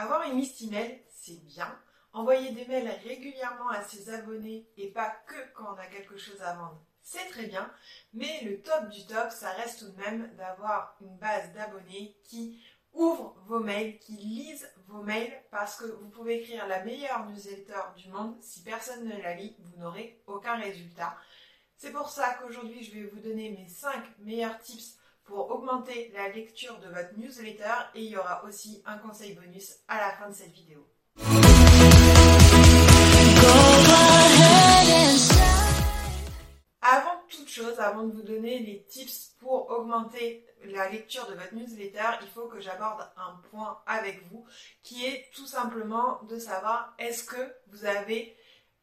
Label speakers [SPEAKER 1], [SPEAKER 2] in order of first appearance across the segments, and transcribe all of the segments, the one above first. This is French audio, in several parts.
[SPEAKER 1] Avoir une liste email, c'est bien. Envoyer des mails régulièrement à ses abonnés et pas que quand on a quelque chose à vendre, c'est très bien. Mais le top du top, ça reste tout de même d'avoir une base d'abonnés qui ouvre vos mails, qui lisent vos mails parce que vous pouvez écrire la meilleure newsletter du monde. Si personne ne la lit, vous n'aurez aucun résultat. C'est pour ça qu'aujourd'hui, je vais vous donner mes 5 meilleurs tips pour augmenter la lecture de votre newsletter et il y aura aussi un conseil bonus à la fin de cette vidéo. Avant toute chose, avant de vous donner les tips pour augmenter la lecture de votre newsletter, il faut que j'aborde un point avec vous qui est tout simplement de savoir est-ce que vous avez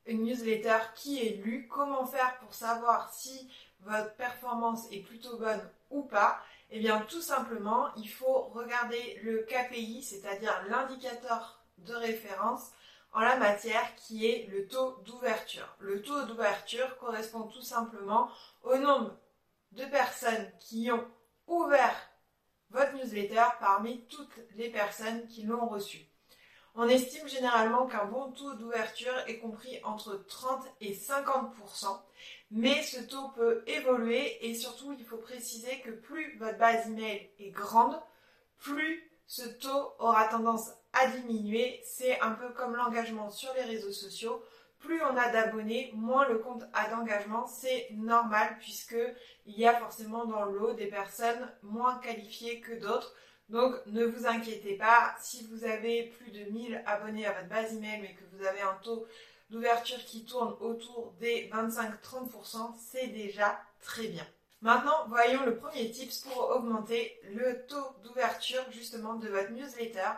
[SPEAKER 1] une newsletter qui est lue, comment faire pour savoir si votre performance est plutôt bonne ou pas, eh bien tout simplement, il faut regarder le KPI, c'est-à-dire l'indicateur de référence en la matière qui est le taux d'ouverture. Le taux d'ouverture correspond tout simplement au nombre de personnes qui ont ouvert votre newsletter parmi toutes les personnes qui l'ont reçu. On estime généralement qu'un bon taux d'ouverture est compris entre 30 et 50% mais ce taux peut évoluer et surtout il faut préciser que plus votre base email est grande, plus ce taux aura tendance à diminuer. C'est un peu comme l'engagement sur les réseaux sociaux. Plus on a d'abonnés, moins le compte a d'engagement. C'est normal puisque il y a forcément dans l'eau des personnes moins qualifiées que d'autres. Donc ne vous inquiétez pas, si vous avez plus de 1000 abonnés à votre base email mais que vous avez un taux d'ouverture qui tourne autour des 25-30%, c'est déjà très bien. Maintenant, voyons le premier tips pour augmenter le taux d'ouverture justement de votre newsletter.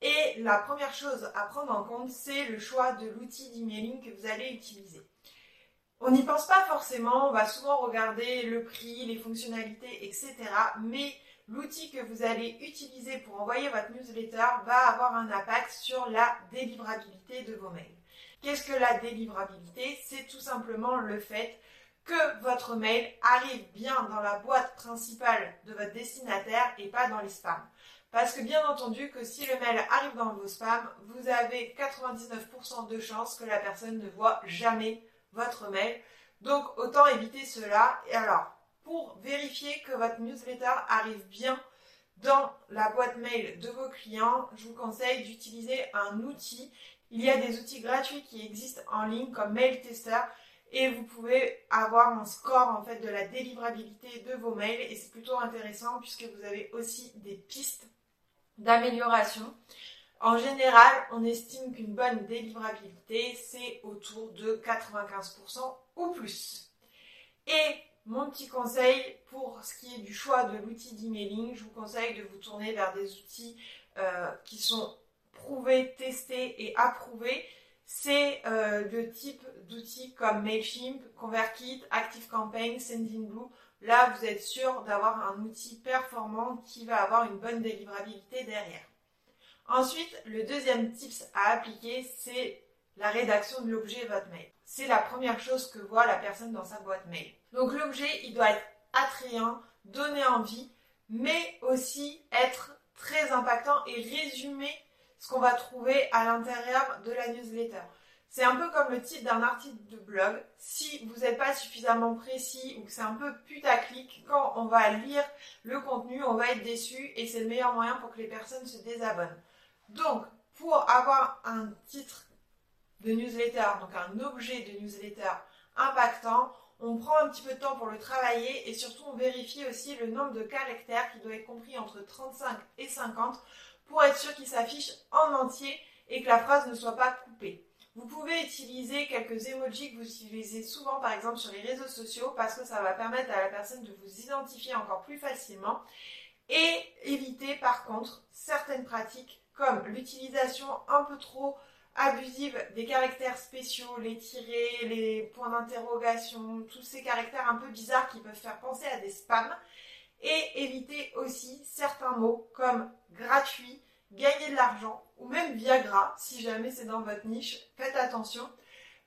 [SPEAKER 1] Et la première chose à prendre en compte, c'est le choix de l'outil d'emailing que vous allez utiliser. On n'y pense pas forcément, on va souvent regarder le prix, les fonctionnalités, etc. Mais l'outil que vous allez utiliser pour envoyer votre newsletter va avoir un impact sur la délivrabilité de vos mails. Qu'est-ce que la délivrabilité? C'est tout simplement le fait que votre mail arrive bien dans la boîte principale de votre destinataire et pas dans les spams. Parce que bien entendu que si le mail arrive dans vos spams, vous avez 99% de chances que la personne ne voit jamais votre mail. Donc autant éviter cela. Et alors, pour vérifier que votre newsletter arrive bien dans la boîte mail de vos clients, je vous conseille d'utiliser un outil il y a des outils gratuits qui existent en ligne comme Mail Tester et vous pouvez avoir un score en fait de la délivrabilité de vos mails et c'est plutôt intéressant puisque vous avez aussi des pistes d'amélioration. En général, on estime qu'une bonne délivrabilité, c'est autour de 95% ou plus. Et mon petit conseil pour ce qui est du choix de l'outil d'emailing, je vous conseille de vous tourner vers des outils euh, qui sont prouvé, testé et approuvé, c'est euh, le type d'outils comme Mailchimp, ConvertKit, ActiveCampaign, SendingBlue. Là, vous êtes sûr d'avoir un outil performant qui va avoir une bonne délivrabilité derrière. Ensuite, le deuxième tips à appliquer, c'est la rédaction de l'objet de votre mail. C'est la première chose que voit la personne dans sa boîte mail. Donc l'objet, il doit être attrayant, donner envie, mais aussi être très impactant et résumer ce qu'on va trouver à l'intérieur de la newsletter. C'est un peu comme le titre d'un article de blog. Si vous n'êtes pas suffisamment précis ou que c'est un peu putaclic, quand on va lire le contenu, on va être déçu et c'est le meilleur moyen pour que les personnes se désabonnent. Donc, pour avoir un titre de newsletter, donc un objet de newsletter impactant, on prend un petit peu de temps pour le travailler et surtout on vérifie aussi le nombre de caractères qui doit être compris entre 35 et 50 pour être sûr qu'il s'affiche en entier et que la phrase ne soit pas coupée. Vous pouvez utiliser quelques emojis que vous utilisez souvent par exemple sur les réseaux sociaux parce que ça va permettre à la personne de vous identifier encore plus facilement et éviter par contre certaines pratiques comme l'utilisation un peu trop abusive des caractères spéciaux, les tirés, les points d'interrogation, tous ces caractères un peu bizarres qui peuvent faire penser à des spams et éviter aussi certains mots comme gratuit, gagner de l'argent ou même Viagra si jamais c'est dans votre niche. Faites attention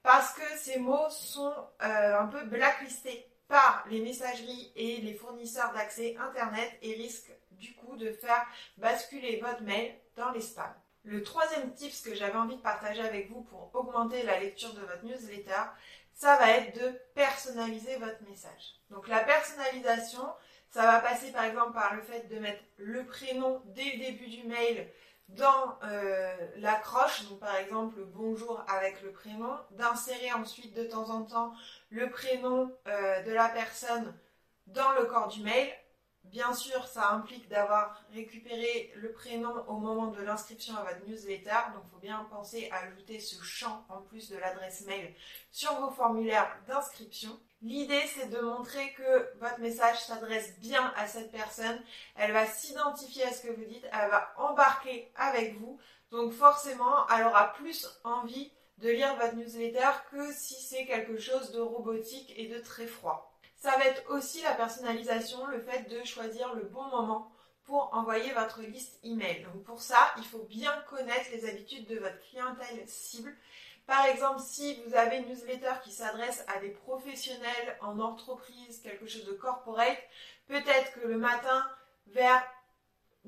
[SPEAKER 1] parce que ces mots sont euh, un peu blacklistés par les messageries et les fournisseurs d'accès internet et risquent du coup de faire basculer votre mail dans les spams. Le troisième tips que j'avais envie de partager avec vous pour augmenter la lecture de votre newsletter, ça va être de personnaliser votre message. Donc la personnalisation, ça va passer par exemple par le fait de mettre le prénom dès le début du mail dans euh, l'accroche, donc par exemple bonjour avec le prénom, d'insérer ensuite de temps en temps le prénom euh, de la personne dans le corps du mail. Bien sûr, ça implique d'avoir récupéré le prénom au moment de l'inscription à votre newsletter, donc il faut bien penser à ajouter ce champ en plus de l'adresse mail sur vos formulaires d'inscription. L'idée, c'est de montrer que votre message s'adresse bien à cette personne. Elle va s'identifier à ce que vous dites, elle va embarquer avec vous. Donc forcément, elle aura plus envie de lire votre newsletter que si c'est quelque chose de robotique et de très froid. Ça va être aussi la personnalisation, le fait de choisir le bon moment pour envoyer votre liste email. Donc pour ça, il faut bien connaître les habitudes de votre clientèle cible par exemple, si vous avez une newsletter qui s'adresse à des professionnels en entreprise, quelque chose de corporate, peut-être que le matin, vers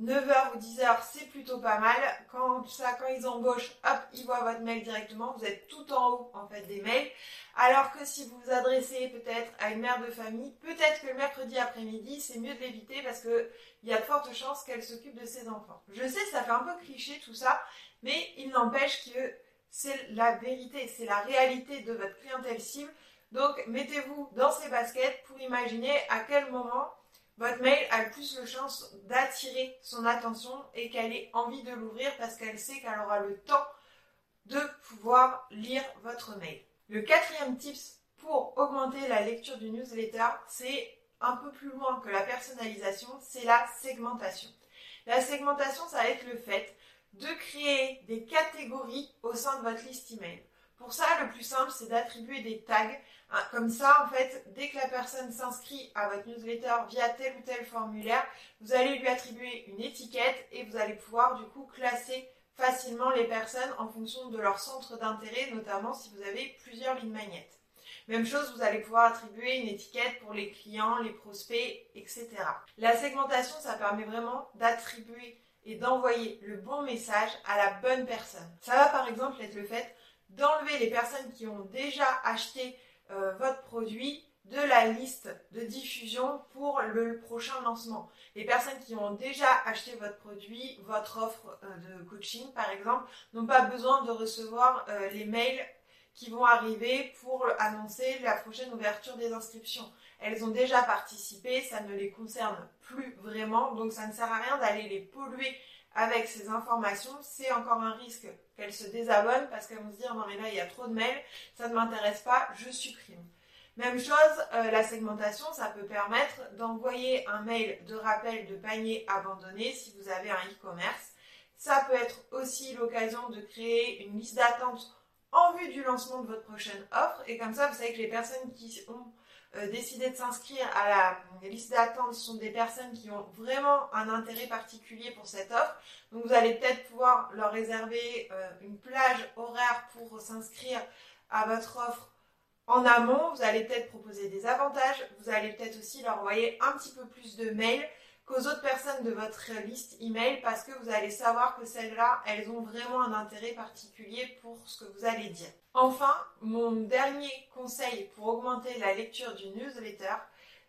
[SPEAKER 1] 9h ou 10h, c'est plutôt pas mal. Quand ça, quand ils embauchent, hop, ils voient votre mail directement. Vous êtes tout en haut, en fait, des mails. Alors que si vous vous adressez peut-être à une mère de famille, peut-être que le mercredi après-midi, c'est mieux de l'éviter parce que il y a de fortes chances qu'elle s'occupe de ses enfants. Je sais, ça fait un peu cliché tout ça, mais il n'empêche que c'est la vérité, c'est la réalité de votre clientèle cible. Donc, mettez-vous dans ces baskets pour imaginer à quel moment votre mail a plus de chance d'attirer son attention et qu'elle ait envie de l'ouvrir parce qu'elle sait qu'elle aura le temps de pouvoir lire votre mail. Le quatrième tips pour augmenter la lecture du newsletter, c'est un peu plus loin que la personnalisation, c'est la segmentation. La segmentation, ça va être le fait de créer des catégories au sein de votre liste email. Pour ça, le plus simple, c'est d'attribuer des tags. Hein, comme ça, en fait, dès que la personne s'inscrit à votre newsletter via tel ou tel formulaire, vous allez lui attribuer une étiquette et vous allez pouvoir du coup classer facilement les personnes en fonction de leur centre d'intérêt, notamment si vous avez plusieurs lignes magnettes. Même chose, vous allez pouvoir attribuer une étiquette pour les clients, les prospects, etc. La segmentation, ça permet vraiment d'attribuer et d'envoyer le bon message à la bonne personne. Ça va par exemple être le fait d'enlever les personnes qui ont déjà acheté euh, votre produit de la liste de diffusion pour le prochain lancement. Les personnes qui ont déjà acheté votre produit, votre offre euh, de coaching par exemple, n'ont pas besoin de recevoir euh, les mails qui vont arriver pour annoncer la prochaine ouverture des inscriptions. Elles ont déjà participé, ça ne les concerne plus vraiment, donc ça ne sert à rien d'aller les polluer avec ces informations. C'est encore un risque qu'elles se désabonnent parce qu'elles vont se dire non mais là il y a trop de mails, ça ne m'intéresse pas, je supprime. Même chose, euh, la segmentation, ça peut permettre d'envoyer un mail de rappel de panier abandonné si vous avez un e-commerce. Ça peut être aussi l'occasion de créer une liste d'attente en vue du lancement de votre prochaine offre. Et comme ça, vous savez que les personnes qui ont euh, décidé de s'inscrire à la liste d'attente sont des personnes qui ont vraiment un intérêt particulier pour cette offre. Donc vous allez peut-être pouvoir leur réserver euh, une plage horaire pour s'inscrire à votre offre en amont. Vous allez peut-être proposer des avantages. Vous allez peut-être aussi leur envoyer un petit peu plus de mails qu'aux autres personnes de votre liste email parce que vous allez savoir que celles-là, elles ont vraiment un intérêt particulier pour ce que vous allez dire. Enfin, mon dernier conseil pour augmenter la lecture du newsletter,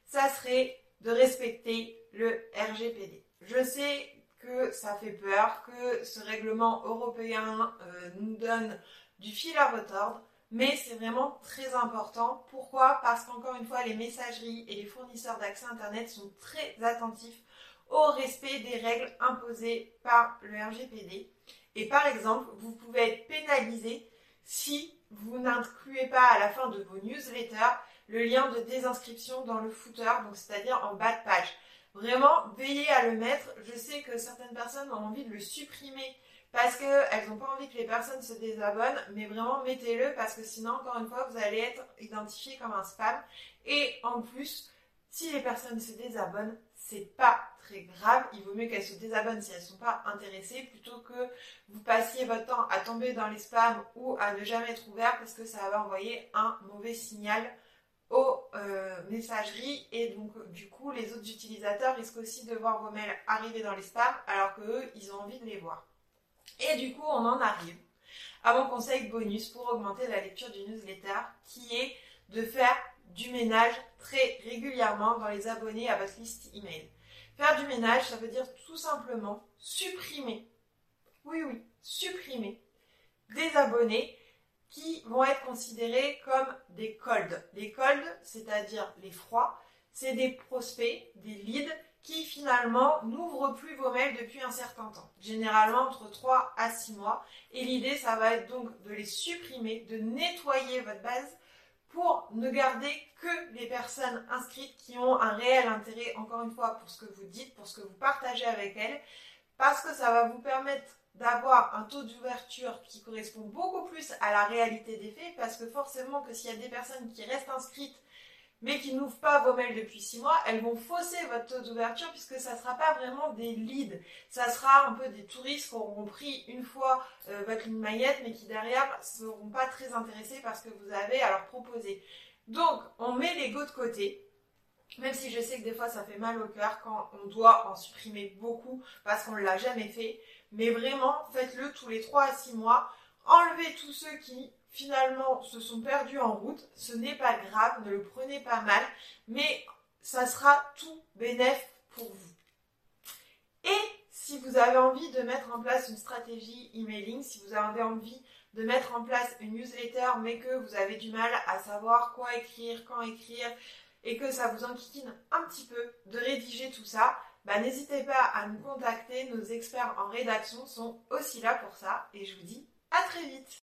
[SPEAKER 1] ça serait de respecter le RGPD. Je sais que ça fait peur, que ce règlement européen euh, nous donne du fil à retordre, mais c'est vraiment très important. Pourquoi? Parce qu'encore une fois, les messageries et les fournisseurs d'accès Internet sont très attentifs au respect des règles imposées par le RGPD. Et par exemple, vous pouvez être pénalisé si vous n'incluez pas à la fin de vos newsletters le lien de désinscription dans le footer, donc c'est-à-dire en bas de page. Vraiment, veillez à le mettre. Je sais que certaines personnes ont envie de le supprimer parce qu'elles n'ont pas envie que les personnes se désabonnent, mais vraiment mettez-le parce que sinon, encore une fois, vous allez être identifié comme un spam. Et en plus, si les personnes se désabonnent, c'est pas très grave. Il vaut mieux qu'elles se désabonnent si elles ne sont pas intéressées plutôt que vous passiez votre temps à tomber dans les spams ou à ne jamais être ouvert parce que ça va envoyer un mauvais signal aux euh, messageries et donc du coup les autres utilisateurs risquent aussi de voir vos mails arriver dans les spams alors qu'eux ils ont envie de les voir. Et du coup, on en arrive à mon conseil bonus pour augmenter la lecture du newsletter qui est de faire du ménage très régulièrement dans les abonnés à votre liste email. Faire du ménage, ça veut dire tout simplement supprimer, oui oui, supprimer des abonnés qui vont être considérés comme des colds. Les colds, c'est-à-dire les froids, c'est des prospects, des leads qui finalement n'ouvrent plus vos mails depuis un certain temps, généralement entre 3 à 6 mois. Et l'idée, ça va être donc de les supprimer, de nettoyer votre base pour ne garder que les personnes inscrites qui ont un réel intérêt, encore une fois, pour ce que vous dites, pour ce que vous partagez avec elles, parce que ça va vous permettre d'avoir un taux d'ouverture qui correspond beaucoup plus à la réalité des faits, parce que forcément que s'il y a des personnes qui restent inscrites mais qui n'ouvrent pas vos mails depuis 6 mois, elles vont fausser votre taux d'ouverture puisque ça ne sera pas vraiment des leads. Ça sera un peu des touristes qui auront pris une fois euh, votre ligne maillette mais qui derrière ne seront pas très intéressés parce que vous avez à leur proposer. Donc, on met l'ego de côté. Même si je sais que des fois ça fait mal au cœur quand on doit en supprimer beaucoup parce qu'on ne l'a jamais fait. Mais vraiment, faites-le tous les 3 à 6 mois. Enlevez tous ceux qui finalement se sont perdus en route. Ce n'est pas grave, ne le prenez pas mal, mais ça sera tout bénéf pour vous. Et si vous avez envie de mettre en place une stratégie emailing, si vous avez envie de mettre en place une newsletter, mais que vous avez du mal à savoir quoi écrire, quand écrire, et que ça vous enquiquine un petit peu de rédiger tout ça, bah, n'hésitez pas à nous contacter. Nos experts en rédaction sont aussi là pour ça. Et je vous dis à très vite